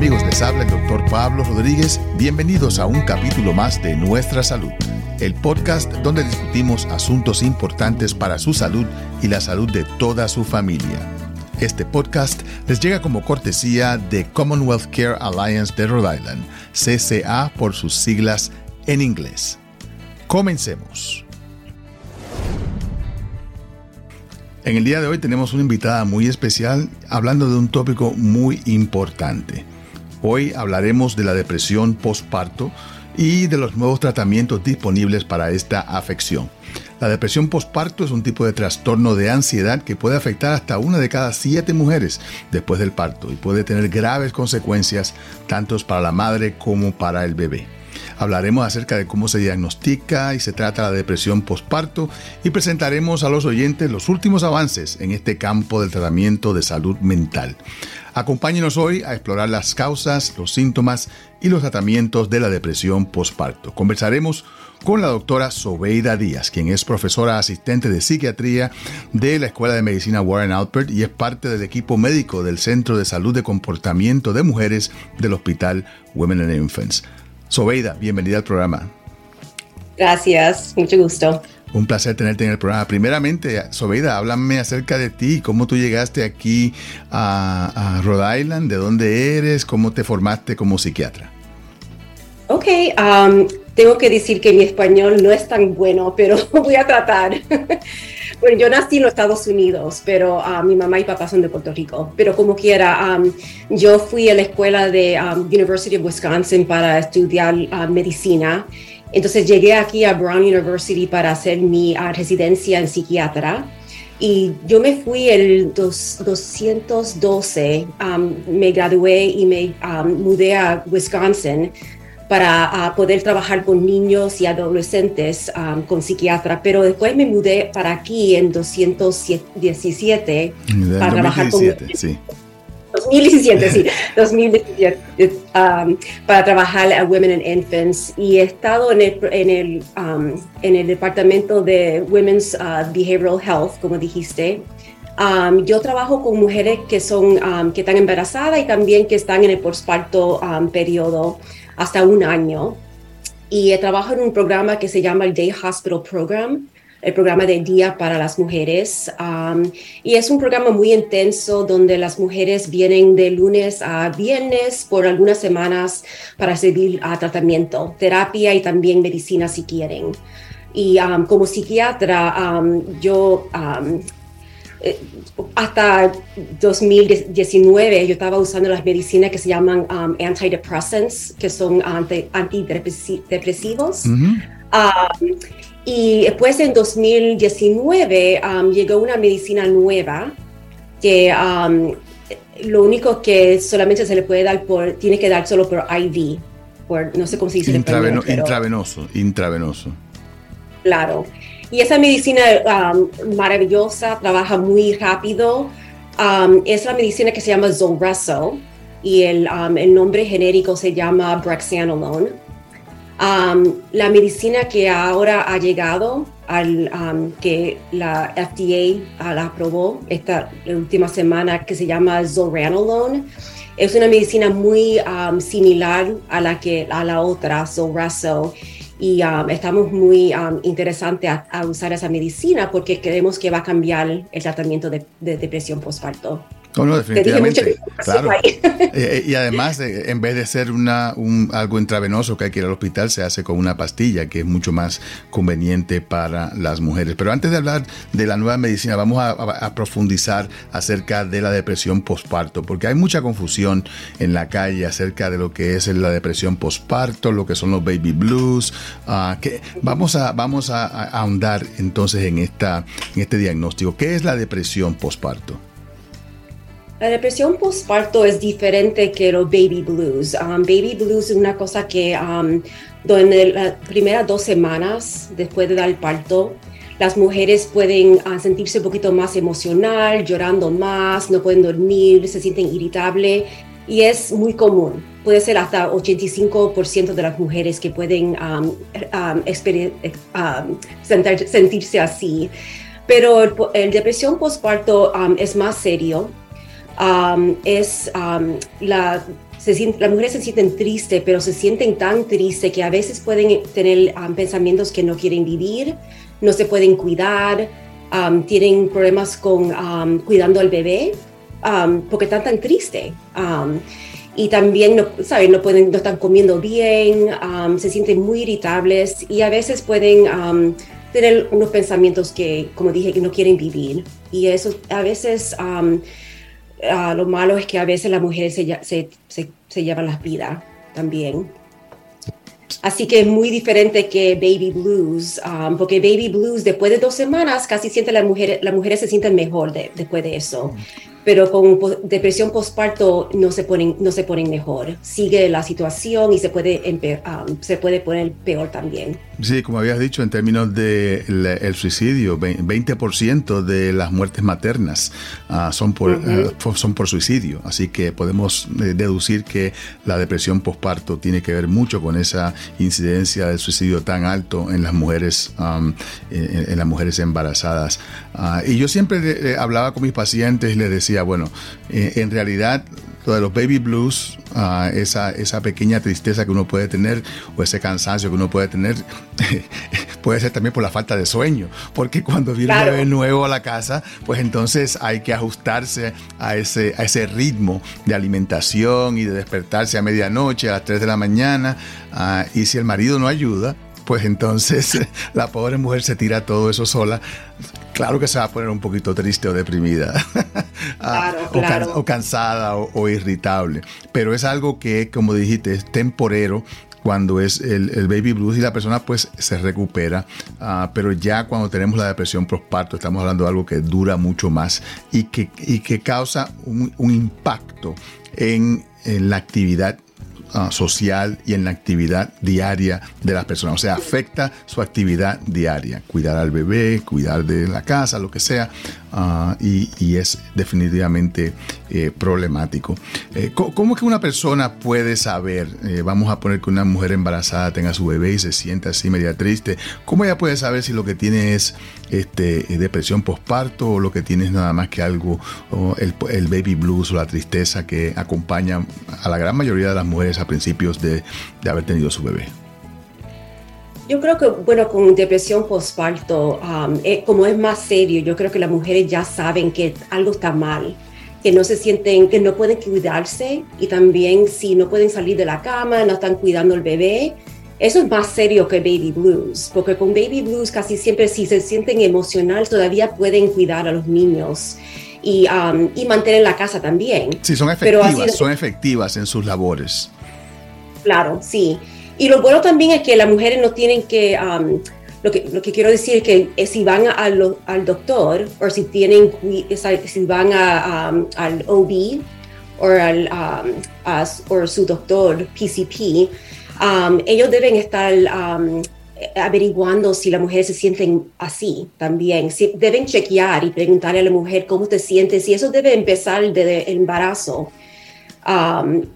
Amigos, les habla el doctor Pablo Rodríguez. Bienvenidos a un capítulo más de Nuestra Salud, el podcast donde discutimos asuntos importantes para su salud y la salud de toda su familia. Este podcast les llega como cortesía de Commonwealth Care Alliance de Rhode Island, CCA por sus siglas en inglés. Comencemos. En el día de hoy tenemos una invitada muy especial hablando de un tópico muy importante. Hoy hablaremos de la depresión postparto y de los nuevos tratamientos disponibles para esta afección. La depresión postparto es un tipo de trastorno de ansiedad que puede afectar hasta una de cada siete mujeres después del parto y puede tener graves consecuencias tanto para la madre como para el bebé. Hablaremos acerca de cómo se diagnostica y se trata la depresión postparto y presentaremos a los oyentes los últimos avances en este campo del tratamiento de salud mental. Acompáñenos hoy a explorar las causas, los síntomas y los tratamientos de la depresión postparto. Conversaremos con la doctora Sobeida Díaz, quien es profesora asistente de psiquiatría de la Escuela de Medicina Warren Alpert y es parte del equipo médico del Centro de Salud de Comportamiento de Mujeres del Hospital Women and Infants. Sobeida, bienvenida al programa. Gracias, mucho gusto. Un placer tenerte en el programa. Primeramente, Sobeida, háblame acerca de ti, cómo tú llegaste aquí a, Rhode Island, de dónde eres, cómo te formaste como psiquiatra. Ok, um, tengo que decir que mi español no es tan bueno, pero voy a tratar. bueno, yo nací en los Estados Unidos, pero uh, mi mamá y papá son de Puerto Rico. Pero como quiera, um, yo fui a la escuela de um, University of Wisconsin para estudiar uh, medicina. Entonces llegué aquí a Brown University para hacer mi uh, residencia en psiquiatra. Y yo me fui el 212, me gradué y me mudé a Wisconsin para poder trabajar con niños y adolescentes um, con psiquiatra, pero después me mudé para aquí en 217 para trabajar con... Sí. 2017, sí, 2017, um, para trabajar a Women and Infants y he estado en el, en el, um, en el departamento de Women's uh, Behavioral Health, como dijiste. yo trabajo con mujeres que, son, que están embarazadas y también que están en el postparto periodo hasta un año. Y trabajo en un programa que se llama el Day Hospital Program, el programa de día para las mujeres. Um, y es un programa muy intenso donde las mujeres vienen de lunes a viernes por algunas semanas para recibir tratamiento, terapia y también medicina si quieren. Y um, como psiquiatra, um, yo eh, hasta 2019 yo estaba usando las medicinas que se llaman um, antidepressants, que son antidepresivos. Um, y después en 2019 um, llegó una medicina nueva que lo único que solamente se le puede dar por, tiene que dar solo por IV, por, no sé cómo se dice. intravenoso, intravenoso. Claro. Y esa medicina um, maravillosa, trabaja muy rápido. Um, es la medicina que se llama Zolresso y el, um, el nombre genérico se llama Brexanolone. La medicina que ahora ha llegado, al, que la FDA uh, la aprobó esta última semana, que se llama Zolranolone, es una medicina muy similar a la, que, a la otra, Zolresso y um, estamos muy um, interesantes a, usar esa medicina porque creemos que va a cambiar el tratamiento de, de depresión postparto. No, definitivamente. Claro. Eh, eh, y además, eh, en vez de ser una, un, algo intravenoso que hay que ir al hospital, se hace con una pastilla, que es mucho más conveniente para las mujeres. Pero antes de hablar de la nueva medicina, vamos a, profundizar acerca de la depresión postparto, porque hay mucha confusión en la calle acerca de lo que es la depresión postparto, lo que son los baby blues. Uh, que vamos a, vamos a, ahondar entonces en, esta, en este diagnóstico. ¿Qué es la depresión postparto? La depresión postparto es diferente que los baby blues. Um, baby blues es una cosa que um, en las primeras dos semanas después de dar el parto, las mujeres pueden uh, sentirse un poquito más emocional, llorando más, no pueden dormir, se sienten irritables y es muy común. Puede ser hasta 85% de las mujeres que pueden um, sentirse así. Pero el, depresión postparto es más serio es la las mujeres se sienten tristes, pero se sienten tan tristes que a veces pueden tener pensamientos que no quieren vivir, no se pueden cuidar, tienen problemas con cuidando al bebé, porque están tan tristes. y también no, ¿saben? no, pueden, no están comiendo bien, se sienten muy irritables y a veces pueden tener unos pensamientos que, como dije, que no quieren vivir. Y eso a veces lo malo es que a veces las mujeres se, se, se, llevan las vidas también. Así que es muy diferente que baby blues, um, porque baby blues después de dos semanas casi siente la mujer, las mujeres se sienten mejor después de eso pero con depresión postparto no se ponen no se ponen mejor. Sigue la situación y se puede um, se puede poner peor también. Sí como habías dicho en términos de el, suicidio 20% de las muertes maternas ah, son por eh, son por suicidio. Así que podemos eh, deducir que la depresión postparto tiene que ver mucho con esa incidencia del suicidio tan alto en las mujeres um, en, las mujeres embarazadas. Ah, y yo siempre hablaba con mis pacientes y les decía bueno, eh, en realidad lo de los baby blues, ah, esa, esa pequeña tristeza que uno puede tener o ese cansancio que uno puede tener, puede ser también por la falta de sueño, porque cuando viene un bebé nuevo a la casa, pues entonces hay que ajustarse a ese, a ese ritmo de alimentación y de despertarse a medianoche, a las 3 de la mañana, ah, y si el marido no ayuda, pues entonces la pobre mujer se tira todo eso sola claro que se va a poner un poquito triste o deprimida, ah, o, cansada o, irritable. Pero es algo que, como dijiste, es temporero cuando es el, baby blues y la persona pues se recupera, ah, pero ya cuando tenemos la depresión postparto estamos hablando de algo que dura mucho más y que, y que causa un, impacto en, en la actividad Ah, social y en la actividad diaria de las personas. O sea, afecta su actividad diaria. Cuidar al bebé, cuidar de la casa, lo que sea. Ah, y, es definitivamente eh, problemático. Eh, ¿Cómo es que una persona puede saber? Eh, vamos a poner que una mujer embarazada tenga su bebé y se sienta así media triste. ¿Cómo ella puede saber si lo que tiene es este, depresión postparto o lo que tiene es nada más que algo, el, baby blues o la tristeza que acompaña a la gran mayoría de las mujeres a principios de, de haber tenido su bebé? Yo creo que, bueno, con depresión postparto, um, eh, como es más serio, yo creo que las mujeres ya saben que algo está mal, que no se sienten, que no pueden cuidarse y también si no pueden salir de la cama, no están cuidando al bebé. Eso es más serio que baby blues, porque con baby blues casi siempre si se sienten emocional todavía pueden cuidar a los niños y, um, y mantener la casa también. Sí, son efectivas, son efectivas en sus labores. Claro, sí. Y lo bueno también es que las mujeres no tienen que, um, lo, que lo que quiero decir es que eh, si van al, al doctor o si tienen, si van a, um, al OB o al um, a, o su doctor PCP, ellos deben estar averiguando si las mujeres se sienten así también. Si, deben chequear y preguntarle a la mujer cómo te sientes y eso debe empezar desde el embarazo.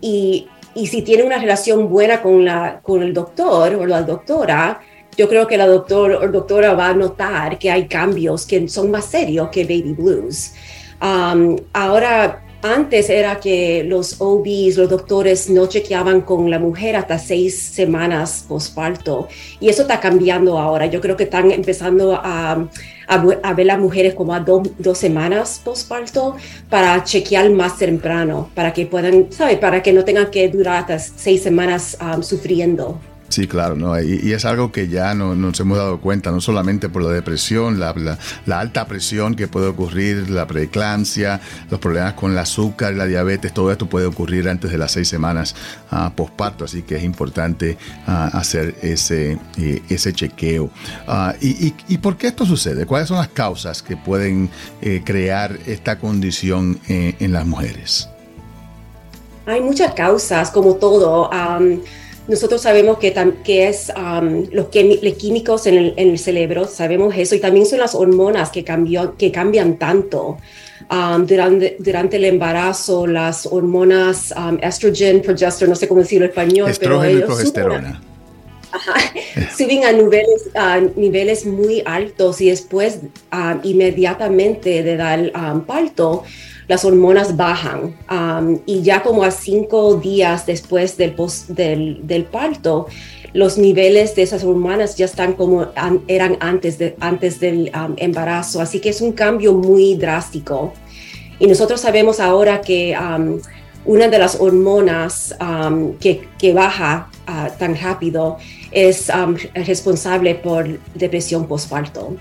y y si tiene una relación buena con, la, con el doctor o la doctora, yo creo que la doctor o doctora va a notar que hay cambios que son más serios que baby blues. Um, ahora, antes era que los OBs, los doctores, no chequeaban con la mujer hasta seis semanas postparto. Y eso está cambiando ahora. Yo creo que están empezando a, a, ver las mujeres como a dos semanas postparto para chequear más temprano, para que puedan, ¿sabe? Para que no tengan que durar hasta seis semanas um, sufriendo. Sí, claro, ¿no? Y, es algo que ya no, nos hemos dado cuenta, no solamente por la depresión, la, la, alta presión que puede ocurrir, la preeclampsia, los problemas con el azúcar, la diabetes, todo esto puede ocurrir antes de las seis semanas uh, posparto, así que es importante ah, hacer ese, eh, chequeo. Ah, y, y, por qué esto sucede? ¿Cuáles son las causas que pueden eh, crear esta condición eh, en las mujeres? Hay muchas causas, como todo. Nosotros sabemos que, que es um, los, químicos en el, cerebro, sabemos eso, y también son las hormonas que, cambió, que cambian tanto. Um, durante, durante el embarazo, las hormonas um, estrogen, progesterone, no sé cómo decirlo en español, Estrógeno y progesterona. Suben, a niveles, a niveles muy altos y después inmediatamente de dar parto, las hormonas bajan y ya como a cinco días después del, del, parto, los niveles de esas hormonas ya están como eran antes, de, antes del embarazo. Así que es un cambio muy drástico. Y nosotros sabemos ahora que una de las hormonas que, que, baja ah, tan rápido es responsable por depresión postparto.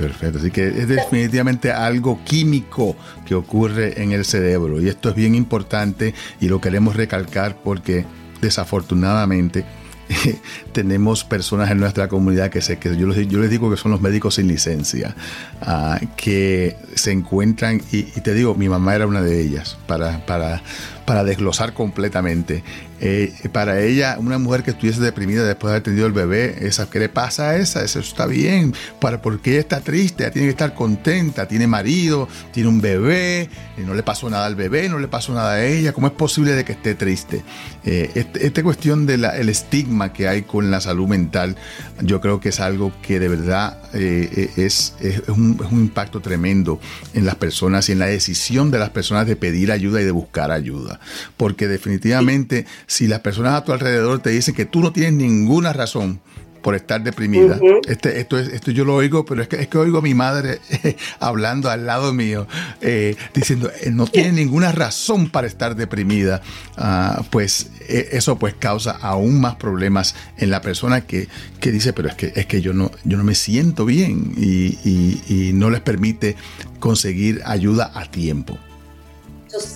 Perfecto, así que es definitivamente algo químico que ocurre en el cerebro y esto es bien importante y lo queremos recalcar porque desafortunadamente tenemos personas en nuestra comunidad que, sé, que yo, les, yo les digo que son los médicos sin licencia, ah, que se encuentran, y, y, te digo, mi mamá era una de ellas, para, para, para desglosar completamente. Eh, para ella, una mujer que estuviese deprimida después de haber tenido el bebé, esa, ¿qué le pasa a esa? Eso está bien. Para, ¿Por qué está triste? Ella tiene que estar contenta. Tiene marido, tiene un bebé, y no le pasó nada al bebé, no le pasó nada a ella. ¿Cómo es posible de que esté triste? Eh, este, esta cuestión del el estigma que hay con la salud mental, yo creo que es algo que de verdad eh, es, es, es un impacto tremendo en las personas y en la decisión de las personas de pedir ayuda y de buscar ayuda porque definitivamente si las personas a tu alrededor te dicen que tú no tienes ninguna razón por estar deprimida. este, esto, es, esto yo lo oigo, pero es que, es que oigo a mi madre hablando al lado mío, eh, diciendo, eh, no tiene ninguna razón para estar deprimida. Ah, pues e, eso pues causa aún más problemas en la persona que, que, dice, pero es que, es que yo, no, yo no me siento bien y, y no les permite conseguir ayuda a tiempo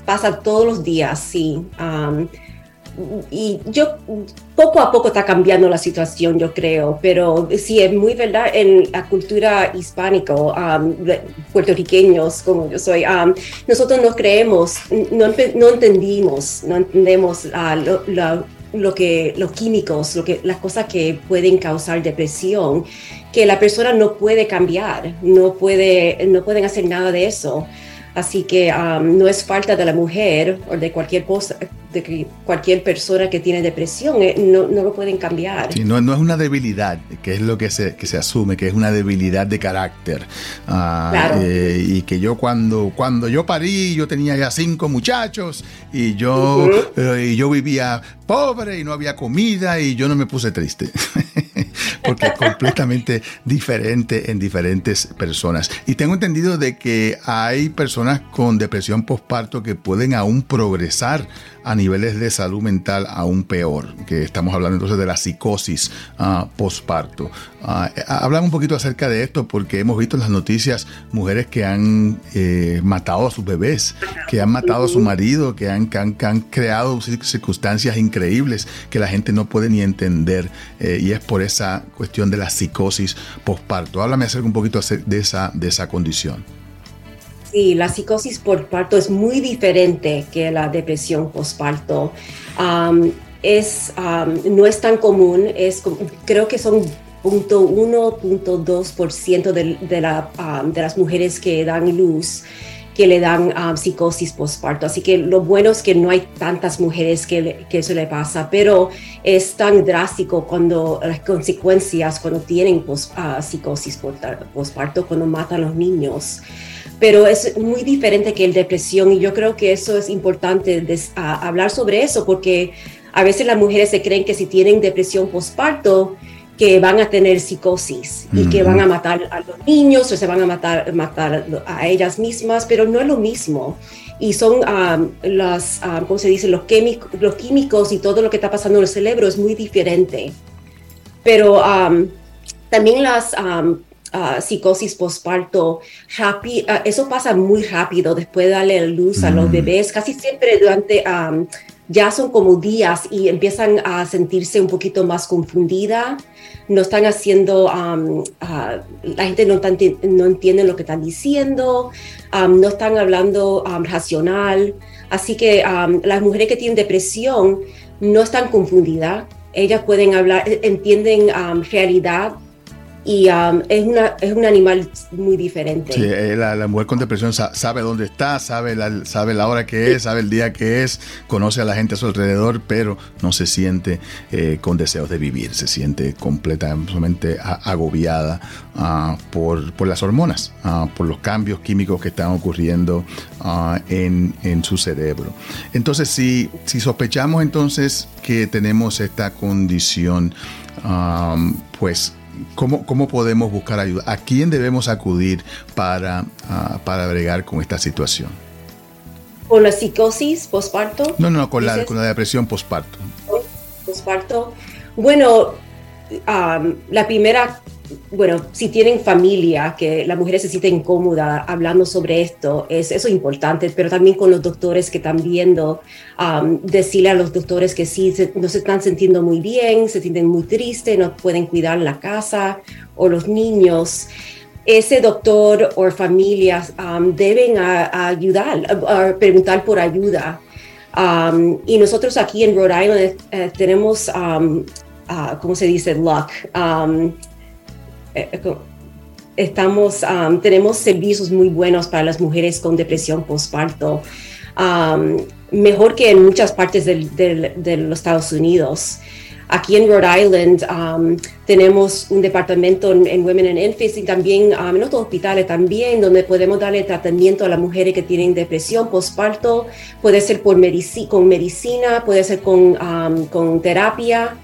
pasa todos los días, sí. y yo poco a poco está cambiando la situación, yo creo, pero sí, es muy verdad en la cultura hispánica, puertorriqueños como yo soy, nosotros no creemos, no, no entendimos, no entendemos lo, que, los químicos, lo que, las cosas que pueden causar depresión, que la persona no puede cambiar, no, puede, no pueden hacer nada de eso. Así que um, no es falta de la mujer o de cualquier, cosa, de cualquier persona que tiene depresión, eh, no, no, lo pueden cambiar. no, no, es una debilidad, que es lo que se, que se asume, que es una debilidad de carácter. Ah, claro. Eh, y que yo cuando, cuando yo parí, yo tenía ya cinco muchachos y yo, eh, y yo vivía pobre y no había comida y yo no me puse triste. porque es completamente diferente en diferentes personas. Y tengo entendido de que hay personas con depresión postparto que pueden aún progresar a niveles de salud mental aún peor, que estamos hablando entonces de la psicosis uh, postparto. Uh, un poquito acerca de esto porque hemos visto en las noticias mujeres que han eh, matado a sus bebés, que han matado a su marido, que han, que han, creado circunstancias increíbles que la gente no puede ni entender eh, y es por esa cuestión de la psicosis postparto. Háblame acerca un poquito de esa, de esa condición. Sí, la psicosis por parto es muy diferente que la depresión postparto. es, no es tan común, es, creo que son 0.1, de, de, la, de las mujeres que dan luz que le dan psicosis postparto. Así que lo bueno es que no hay tantas mujeres que, que, eso le pasa, pero es tan drástico cuando las consecuencias, cuando tienen uh, psicosis postparto, cuando matan a los niños pero es muy diferente que el depresión y yo creo que eso es importante hablar sobre eso porque a veces las mujeres se creen que si tienen depresión postparto que van a tener psicosis y que van a matar a los niños o se van a matar, matar a ellas mismas, pero no es lo mismo. Y son um, las, um, ¿cómo se dice? Los, químicos, los químicos y todo lo que está pasando en el cerebro es muy diferente. Pero um, también las psicosis postparto, eso pasa muy rápido después de darle luz a los mm. bebés, casi siempre durante, ya son como días y empiezan a sentirse un poquito más confundida, no están haciendo, la gente no, no, entiende lo que están diciendo, no están hablando racional, así que las mujeres que tienen depresión no están confundidas, ellas pueden hablar, entienden realidad y um, es, una, es un animal muy diferente. Sí, eh, la, mujer con depresión sabe dónde está, sabe la, sabe la hora que es, sabe el día que es, conoce a la gente a su alrededor, pero no se siente eh, con deseos de vivir, se siente completamente agobiada uh, por, por, las hormonas, uh, por los cambios químicos que están ocurriendo uh, en, en, su cerebro. Entonces, si, si sospechamos entonces que tenemos esta condición, pues ¿Cómo, ¿Cómo, podemos buscar ayuda? ¿A quién debemos acudir para, uh, para bregar con esta situación? ¿Con la psicosis postparto? No, no, con, la, con la, depresión postparto. Postparto. Bueno, um, la primera bueno, si tienen familia, que la mujer se siente incómoda hablando sobre esto, es eso importante, pero también con los doctores que están viendo, um, decirle a los doctores que sí, no se están sintiendo muy bien, se sienten muy tristes, no pueden cuidar la casa o los niños. Ese doctor o familia um, deben ayudar, a, preguntar por ayuda. Um, y nosotros aquí en Rhode Island eh, tenemos, uh, ¿cómo se dice? Luck eh, estamos, um, tenemos servicios muy buenos para las mujeres con depresión postparto, um, mejor que en muchas partes de los Estados Unidos. Aquí en Rhode Island um, tenemos un departamento en, Women and Infants y también en otros hospitales también donde podemos darle tratamiento a las mujeres que tienen depresión postparto. Puede ser por con medicina, puede ser con, con terapia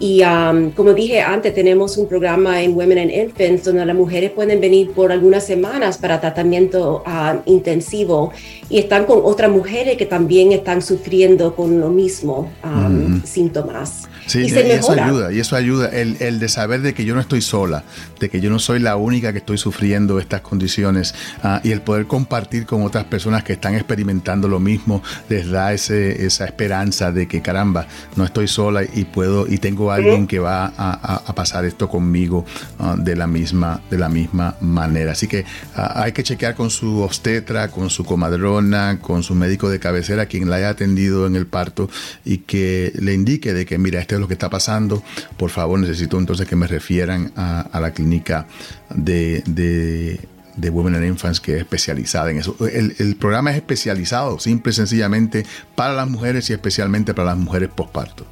y um, como dije antes, tenemos un programa en Women and Infants donde las mujeres pueden venir por algunas semanas para tratamiento uh, intensivo. Y están con otras mujeres que también están sufriendo con lo mismo um, síntomas. Sí, y, eso ayuda, y eso ayuda, el, el, de saber de que yo no estoy sola, de que yo no soy la única que estoy sufriendo estas condiciones uh, y el poder compartir con otras personas que están experimentando lo mismo les da ese, esa esperanza de que caramba, no estoy sola y puedo y tengo alguien que va a, pasar esto conmigo uh, de, la misma, de la misma manera. Así que uh, hay que chequear con su obstetra, con su comadrona, con su médico de cabecera, quien la haya atendido en el parto y que le indique de que mira, este es lo que está pasando, por favor necesito entonces que me refieran a, la clínica de, de Women and Infants que es especializada en eso. El, el, programa es especializado simple y sencillamente para las mujeres y especialmente para las mujeres postparto.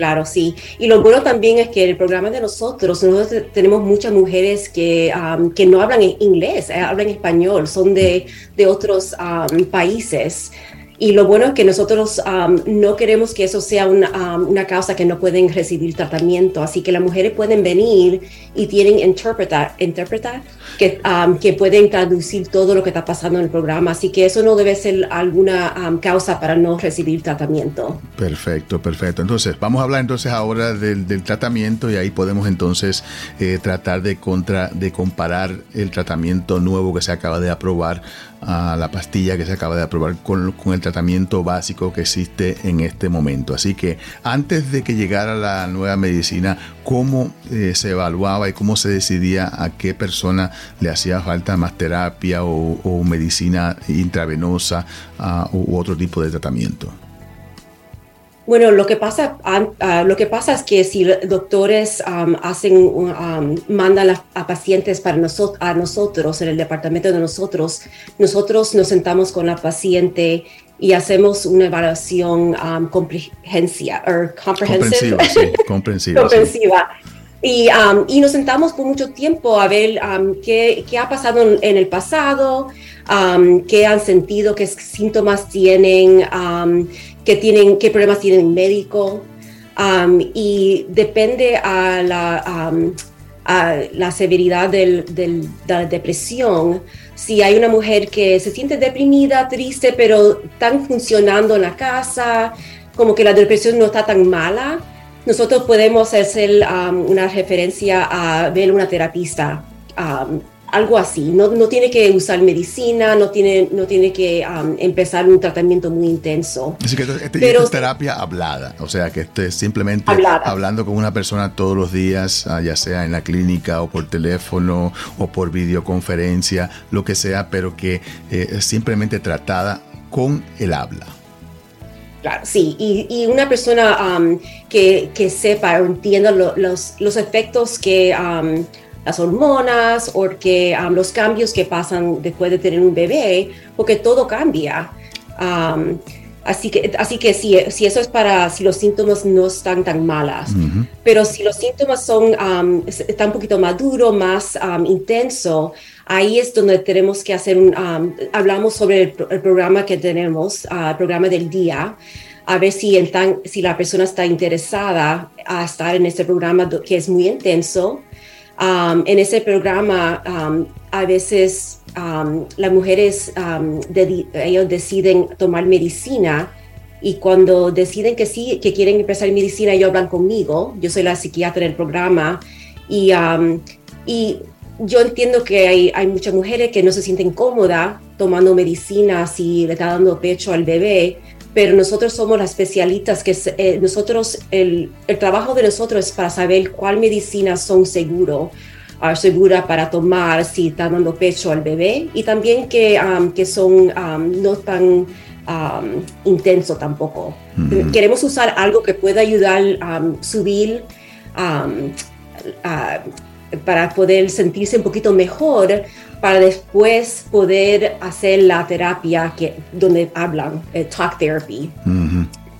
Claro, sí. Y lo bueno también es que el programa de nosotros, nosotros tenemos muchas mujeres que, que no hablan inglés, eh, hablan español, son de, de otros países. Y lo bueno es que nosotros no queremos que eso sea una, una, causa que no pueden recibir tratamiento, así que las mujeres pueden venir y tienen interpretar, interpretar que, que pueden traducir todo lo que está pasando en el programa, así que eso no debe ser alguna causa para no recibir tratamiento. Perfecto, perfecto. Entonces, vamos a hablar entonces ahora del, del tratamiento y ahí podemos entonces eh, tratar de, contra, de comparar el tratamiento nuevo que se acaba de aprobar a la pastilla que se acaba de aprobar con, con, el tratamiento básico que existe en este momento. Así que antes de que llegara la nueva medicina, ¿cómo eh, se evaluaba y cómo se decidía a qué persona le hacía falta más terapia o, medicina intravenosa uh, u otro tipo de tratamiento? Bueno, lo que pasa, uh, lo que pasa es que si doctores hacen, mandan a, pacientes para nosotros, a nosotros en el departamento de nosotros, nosotros nos sentamos con la paciente y hacemos una evaluación um, comprensiva, comprensiva, sí, comprensiva. comprensiva. Y, y, nos sentamos por mucho tiempo a ver qué, qué, ha pasado en, en el pasado, qué han sentido, qué síntomas tienen qué, tienen, qué problemas tienen el médico. Um, y depende a la, um, a la severidad del, del, de la depresión. Si hay una mujer que se siente deprimida, triste, pero están funcionando en la casa, como que la depresión no está tan mala, nosotros podemos hacer um, una referencia a ver una terapista algo así. No, no, tiene que usar medicina, no tiene, no tiene que um, empezar un tratamiento muy intenso. Así que este, es terapia hablada, o sea, que esté simplemente hablando con una persona todos los días, ah, ya sea en la clínica o por teléfono o por videoconferencia, lo que sea, pero que eh, es simplemente tratada con el habla. Claro, sí, y, una persona um, que, que, sepa o entienda los, los efectos que um, las hormonas o que um, los cambios que pasan después de tener un bebé, porque todo cambia. Así que, así que si, si eso es para, si los síntomas no están tan malas, pero si los síntomas son, um, están un poquito más duro, más um, intenso, ahí es donde tenemos que hacer un, um, hablamos sobre el, programa que tenemos, uh, el programa del día, a ver si, si la persona está interesada a estar en este programa que es muy intenso. En ese programa, a veces um, las mujeres, um, ellos deciden tomar medicina y cuando deciden que sí, que quieren empezar medicina, ellos hablan conmigo. Yo soy la psiquiatra del programa y, um, y yo entiendo que hay, hay, muchas mujeres que no se sienten cómodas tomando medicina si le está dando pecho al bebé, pero nosotros somos las especialistas que eh, nosotros, el, el, trabajo de nosotros es para saber cuál medicina son seguros segura para tomar si está dando pecho al bebé y también que, um, que son um, no tan um, intenso tampoco. Queremos usar algo que pueda ayudar a subir para poder sentirse un poquito mejor para después poder hacer la terapia que, donde hablan, eh, talk therapy,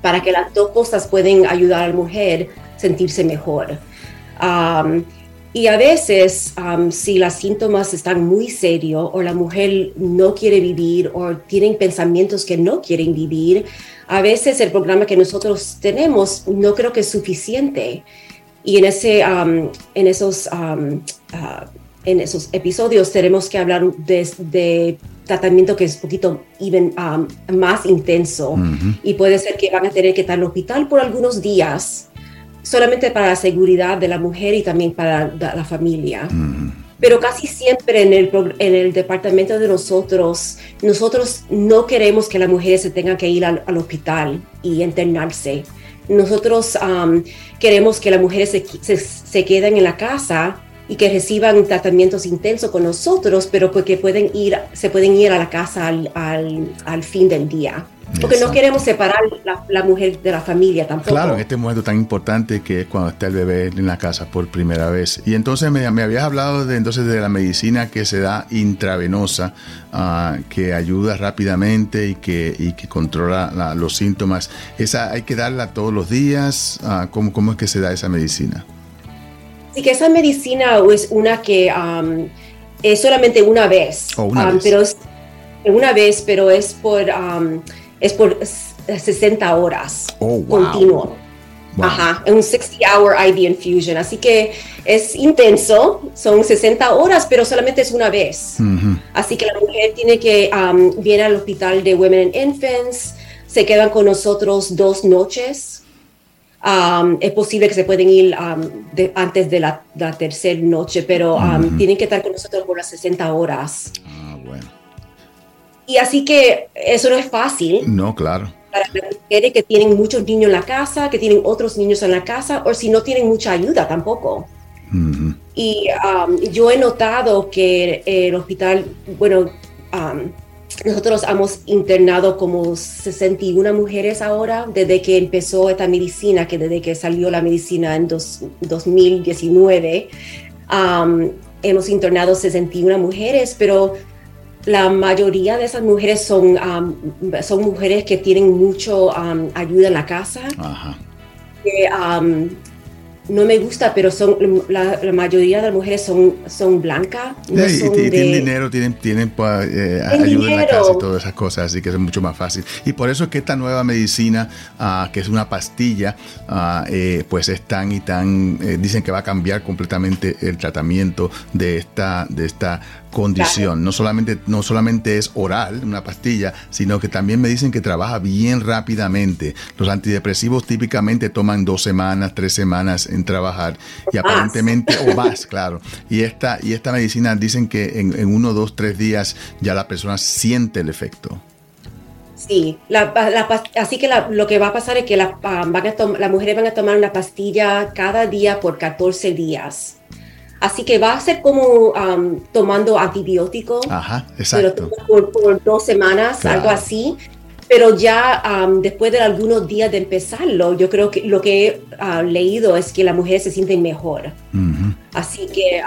para que las dos cosas pueden ayudar a la mujer a sentirse mejor. Y a veces, si los síntomas están muy serios o la mujer no quiere vivir o tienen pensamientos que no quieren vivir, a veces el programa que nosotros tenemos no creo que es suficiente. Y en, ese, en, esos, ah, en esos episodios tenemos que hablar de, tratamiento que es un poquito even, más intenso y puede ser que van a tener que estar en el hospital por algunos días solamente para la seguridad de la mujer y también para la, familia. Pero casi siempre en el, en el departamento de nosotros, nosotros no queremos que las mujeres se tengan que ir al, hospital y internarse. Nosotros queremos que las mujeres se, se, queden en la casa y que reciban tratamientos intensos con nosotros, pero porque pueden ir, se pueden ir a la casa al, al, al fin del día. Porque no queremos separar la, la, mujer de la familia tampoco. Claro, en este momento tan importante que es cuando está el bebé en la casa por primera vez. Y entonces me, me habías hablado de, entonces de la medicina que se da intravenosa, uh, que ayuda rápidamente y que, y que controla los síntomas. ¿Esa hay que darla todos los días? Uh, ¿cómo, ¿Cómo es que se da esa medicina? Sí, que esa medicina es una que um, es solamente una vez. Oh, una um, vez. Pero es una vez, pero es por... Um, es por 60 horas oh, continuo. Ajá, un 60-hour IV infusion. Así que es intenso, son 60 horas, pero solamente es una vez. Así que la mujer tiene que um, viene al hospital de Women and Infants, se quedan con nosotros dos noches. Um, es posible que se pueden ir um, antes de la, tercera noche, pero tienen que estar con nosotros por las 60 horas. Y así que eso no es fácil. No, claro. Para las mujeres que tienen muchos niños en la casa, que tienen otros niños en la casa, o si no tienen mucha ayuda tampoco. Y um, yo he notado que el hospital, bueno, um, nosotros hemos internado como 61 mujeres ahora desde que empezó esta medicina, que desde que salió la medicina en 2019. Um, hemos internado 61 mujeres, pero la mayoría de esas mujeres son, um, son mujeres que tienen mucho um, ayuda en la casa. Ajá. Que, um, no me gusta, pero son la, mayoría de las mujeres son, son blancas. No y, tienen dinero, tienen, tienen eh, ayuda en la casa y todas esas cosas, así que es mucho más fácil. Y por eso es que esta nueva medicina, uh, que es una pastilla, uh, eh, pues es tan y tan, eh, dicen que va a cambiar completamente el tratamiento de esta, de esta condición. No, solamente, no solamente es oral, una pastilla, sino que también me dicen que trabaja bien rápidamente. Los antidepresivos típicamente toman dos semanas, tres semanas en trabajar y aparentemente, o más, claro. Y esta, y esta medicina dicen que en, uno, dos, tres días ya la persona siente el efecto. Sí, así que lo que va a pasar es que la, van las mujeres van a tomar una pastilla cada día por 14 días. Así que va a ser como tomando antibióticos. Ajá, exacto. Por, por, dos semanas, algo así. pero ya después de algunos días de empezarlo, yo creo que lo que he ah, leído es que las mujeres se sienten mejor. Así que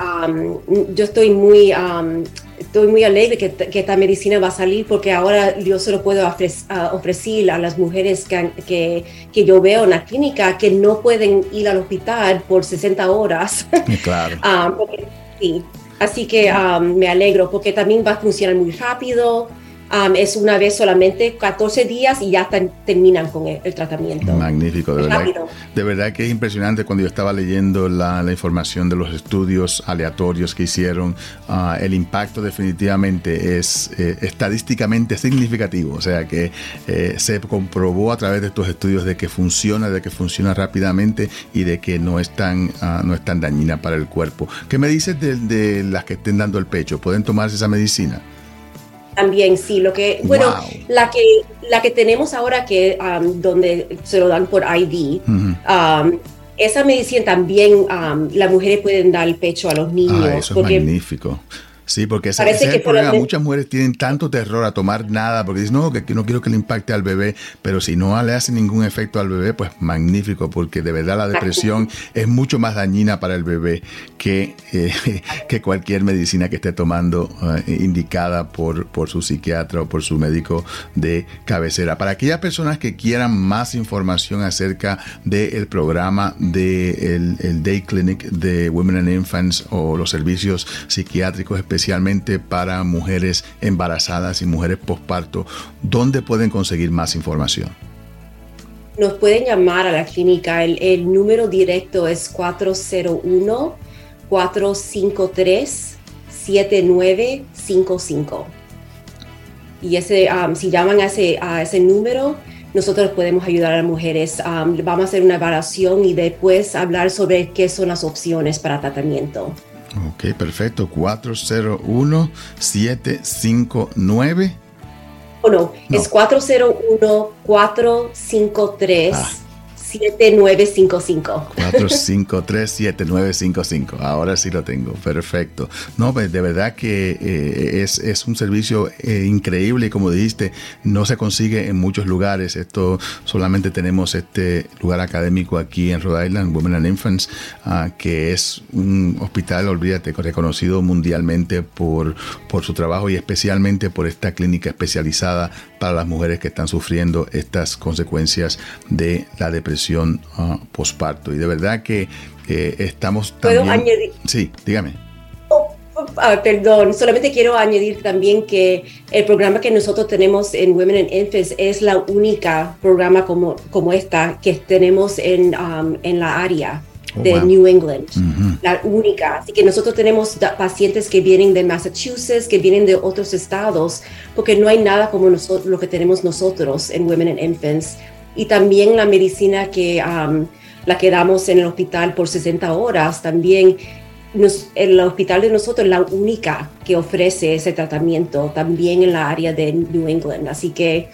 yo estoy muy, estoy muy alegre que, que, esta medicina va a salir porque ahora yo se lo puedo ofrecer a las mujeres que, que, que, yo veo en la clínica que no pueden ir al hospital por 60 horas. Claro. sí. Así que me alegro porque también va a funcionar muy rápido es una vez solamente 14 días y ya terminan con el, tratamiento. Magnífico, de verdad. De verdad que es impresionante cuando yo estaba leyendo la, información de los estudios aleatorios que hicieron. Ah, el impacto definitivamente es eh, estadísticamente significativo. O sea que eh, se comprobó a través de estos estudios de que funciona, de que funciona rápidamente y de que no es tan, ah, no es tan dañina para el cuerpo. ¿Qué me dices de, de las que estén dando el pecho? ¿Pueden tomarse esa medicina? También sí, lo que, bueno, la que la que tenemos ahora que um, donde se lo dan por ID, um, esa medicina también um, las mujeres pueden dar el pecho a los niños. Ah, eso es magnífico. Sí, porque ese, es el problema. Muchas mujeres tienen tanto terror a tomar nada porque dicen, no, que no quiero que le impacte al bebé, pero si no le hace ningún efecto al bebé, pues magnífico, porque de verdad la depresión es mucho más dañina para el bebé que, eh, que cualquier medicina que esté tomando eh, indicada por, por su psiquiatra o por su médico de cabecera. Para aquellas personas que quieran más información acerca del programa del de el Day Clinic de Women and Infants o los servicios psiquiátricos específicos, especialmente para mujeres embarazadas y mujeres posparto, ¿dónde pueden conseguir más información? Nos pueden llamar a la clínica. El, número directo es 401-453-7955. Y ese, um, si llaman a ese, a ese número, nosotros podemos ayudar a las mujeres. Um, vamos a hacer una evaluación y después hablar sobre qué son las opciones para tratamiento. Ok, perfecto. 401-759. Oh, no, es 401-453. 7955. 453-7955. Ahora sí lo tengo. Perfecto. No, pues de verdad que eh, es, un servicio eh, increíble como dijiste, no se consigue en muchos lugares. Esto solamente tenemos este lugar académico aquí en Rhode Island, Women and Infants, ah, que es un hospital, olvídate, reconocido mundialmente por, por su trabajo y especialmente por esta clínica especializada para las mujeres que están sufriendo estas consecuencias de la depresión uh, posparto. Y de verdad que estamos también... ¿Puedo añadir? Sí, dígame. Oh, ah, perdón, solamente quiero añadir también que el programa que nosotros tenemos en Women and Infants es la única programa como, como esta que tenemos en, um, en la área. Oh, de New England, la única. Así que nosotros tenemos pacientes que vienen de Massachusetts, que vienen de otros estados, porque no hay nada como nosotros, lo que tenemos nosotros en Women and Infants. Y también la medicina que um, la que damos en el hospital por 60 horas, también el hospital de nosotros es la única que ofrece ese tratamiento, también en la área de New England. Así que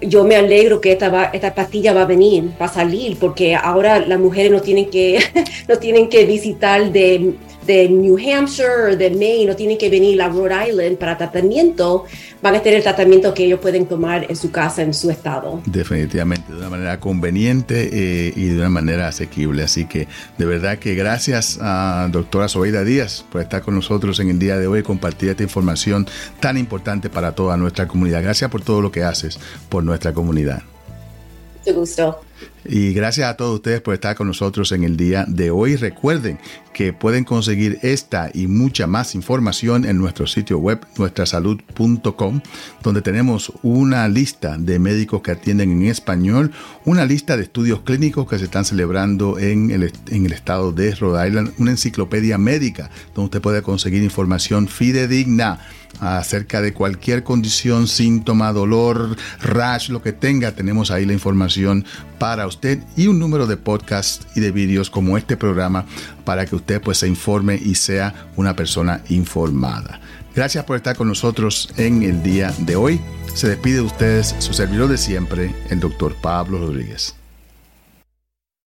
yo me alegro que esta, esta pastilla va a venir, va a salir, porque ahora las mujeres no tienen que, no tienen que visitar de de New Hampshire, de Maine, no tienen que venir a Rhode Island para tratamiento, van a tener el tratamiento que ellos pueden tomar en su casa, en su estado. Definitivamente, de una manera conveniente eh, y de una manera asequible. Así que de verdad que gracias a doctora Sobeida Díaz por estar con nosotros en el día de hoy y compartir esta información tan importante para toda nuestra comunidad. Gracias por todo lo que haces por nuestra comunidad. Gusto. Y gracias a todos ustedes por estar con nosotros en el día de hoy. Recuerden que pueden conseguir esta y mucha más información en nuestro sitio web nuestrasalud.com, donde tenemos una lista de médicos que atienden en español, una lista de estudios clínicos que se están celebrando en el, en el estado de Rhode Island, una enciclopedia médica donde usted puede conseguir información fidedigna acerca de cualquier condición, síntoma, dolor, rash, lo que tenga, tenemos ahí la información para usted y un número de podcasts y de vídeos como este programa para que usted pues se informe y sea una persona informada. Gracias por estar con nosotros en el día de hoy. Se despide de ustedes su servidor de siempre, el doctor Pablo Rodríguez.